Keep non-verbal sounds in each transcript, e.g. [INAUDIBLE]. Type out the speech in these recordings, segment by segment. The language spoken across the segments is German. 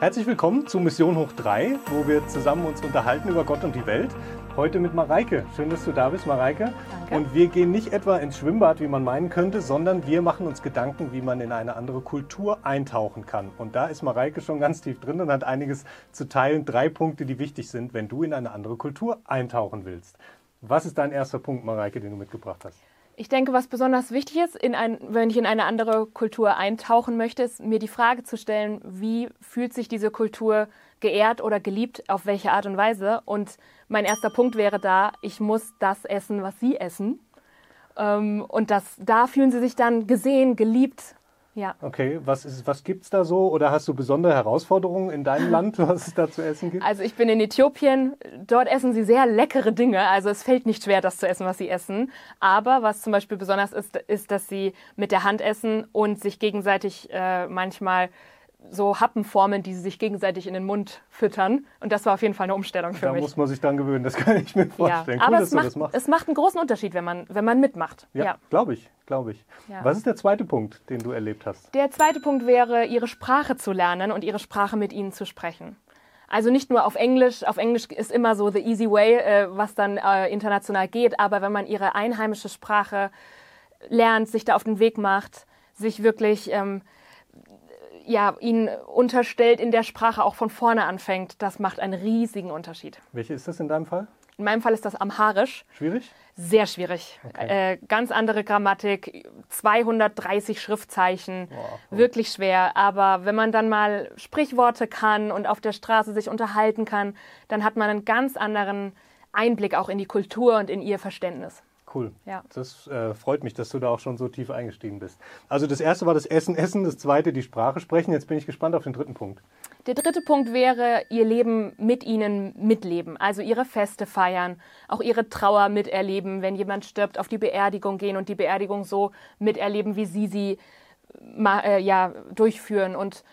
Herzlich willkommen zu Mission Hoch 3, wo wir zusammen uns unterhalten über Gott und die Welt. Heute mit Mareike. Schön, dass du da bist, Mareike. Danke. Und wir gehen nicht etwa ins Schwimmbad, wie man meinen könnte, sondern wir machen uns Gedanken, wie man in eine andere Kultur eintauchen kann. Und da ist Mareike schon ganz tief drin und hat einiges zu teilen. Drei Punkte, die wichtig sind, wenn du in eine andere Kultur eintauchen willst. Was ist dein erster Punkt, Mareike, den du mitgebracht hast? Ich denke, was besonders wichtig ist, in ein, wenn ich in eine andere Kultur eintauchen möchte, ist mir die Frage zu stellen, wie fühlt sich diese Kultur geehrt oder geliebt, auf welche Art und Weise. Und mein erster Punkt wäre da, ich muss das essen, was sie essen. Ähm, und das, da fühlen sie sich dann gesehen, geliebt. Ja. Okay, was, ist, was gibt es da so? Oder hast du besondere Herausforderungen in deinem [LAUGHS] Land, was es da zu essen gibt? Also ich bin in Äthiopien, dort essen sie sehr leckere Dinge. Also es fällt nicht schwer, das zu essen, was sie essen. Aber was zum Beispiel besonders ist, ist, dass sie mit der Hand essen und sich gegenseitig äh, manchmal so Happen formen, die sie sich gegenseitig in den Mund füttern. Und das war auf jeden Fall eine Umstellung für da mich. muss man sich dann gewöhnen, das kann ich mir vorstellen. Ja, cool, aber dass es macht, es macht einen großen Unterschied, wenn man, wenn man mitmacht. Ja, Ja. glaube ich, glaube ich. Ja. Was ist der zweite Punkt, den du erlebt hast? Der zweite Punkt wäre, ihre Sprache zu lernen und ihre Sprache mit ihnen zu sprechen. Also nicht nur auf Englisch. Auf Englisch ist immer so the easy way, äh, was dann äh, international geht. Aber wenn man ihre einheimische Sprache lernt, sich da auf den Weg macht, sich wirklich ähm, ja, ihnen unterstellt in der Sprache auch von vorne anfängt, das macht einen riesigen Unterschied. Welche ist das in deinem Fall? In meinem Fall ist das Amharisch. Schwierig? Sehr schwierig. Okay. Äh, ganz andere Grammatik, 230 Schriftzeichen, Boah. wirklich schwer. Aber wenn man dann mal Sprichworte kann und auf der Straße sich unterhalten kann, dann hat man einen ganz anderen Einblick auch in die Kultur und in ihr Verständnis. Cool. Ja. Das äh, freut mich, dass du da auch schon so tief eingestiegen bist. Also das erste war das Essen, Essen, das zweite die Sprache sprechen. Jetzt bin ich gespannt auf den dritten Punkt. Der dritte Punkt wäre, ihr Leben mit ihnen mitleben, also ihre Feste feiern, auch ihre Trauer miterleben, wenn jemand stirbt, auf die Beerdigung gehen und die Beerdigung so miterleben, wie sie sie ma- äh, ja, durchführen und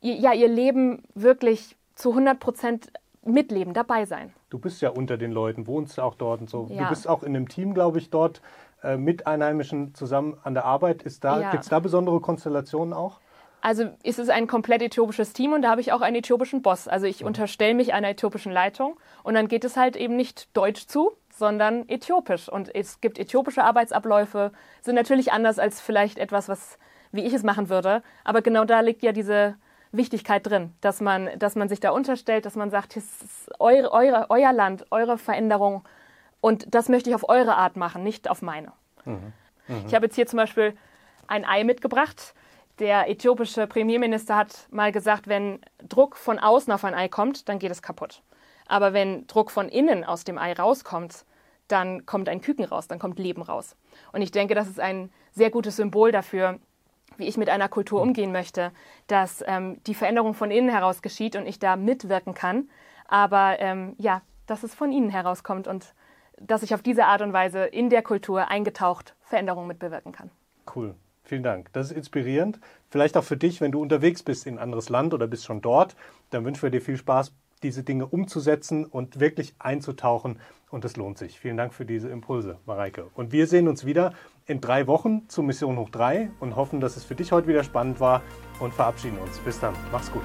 ja, ihr Leben wirklich zu 100 Prozent mitleben, dabei sein. Du bist ja unter den Leuten, wohnst auch dort und so. Du Ja. bist auch in einem Team, glaube ich, dort äh, mit Einheimischen zusammen an der Arbeit. Ist da, Ja. Gibt es da besondere Konstellationen auch? Also ist es ein komplett äthiopisches Team und da habe ich auch einen äthiopischen Boss. Also ich unterstelle mich einer äthiopischen Leitung und dann geht es halt eben nicht deutsch zu, sondern äthiopisch. Und es gibt äthiopische Arbeitsabläufe, sind natürlich anders als vielleicht etwas, was wie ich es machen würde. Aber genau da liegt ja diese Wichtigkeit drin, dass man, dass man sich da unterstellt, dass man sagt, es ist eure, eure, euer Land, eure Veränderung und das möchte ich auf eure Art machen, nicht auf meine. Ich habe jetzt hier zum Beispiel ein Ei mitgebracht. Der äthiopische Premierminister hat mal gesagt, wenn Druck von außen auf ein Ei kommt, dann geht es kaputt. Aber wenn Druck von innen aus dem Ei rauskommt, dann kommt ein Küken raus, dann kommt Leben raus. Und ich denke, das ist ein sehr gutes Symbol dafür, wie ich mit einer Kultur umgehen möchte, dass ähm, die Veränderung von innen heraus geschieht und ich da mitwirken kann, aber ähm, ja, dass es von innen herauskommt und dass ich auf diese Art und Weise in der Kultur eingetaucht Veränderungen mitbewirken kann. Cool. Vielen Dank. Das ist inspirierend. Vielleicht auch für dich, wenn du unterwegs bist in ein anderes Land oder bist schon dort, dann wünschen wir dir viel Spaß, diese Dinge umzusetzen und wirklich einzutauchen. Und es lohnt sich. Vielen Dank für diese Impulse, Mareike. Und wir sehen uns wieder in drei Wochen zur Mission Hoch 3 und hoffen, dass es für dich heute wieder spannend war und verabschieden uns. Bis dann. Mach's gut.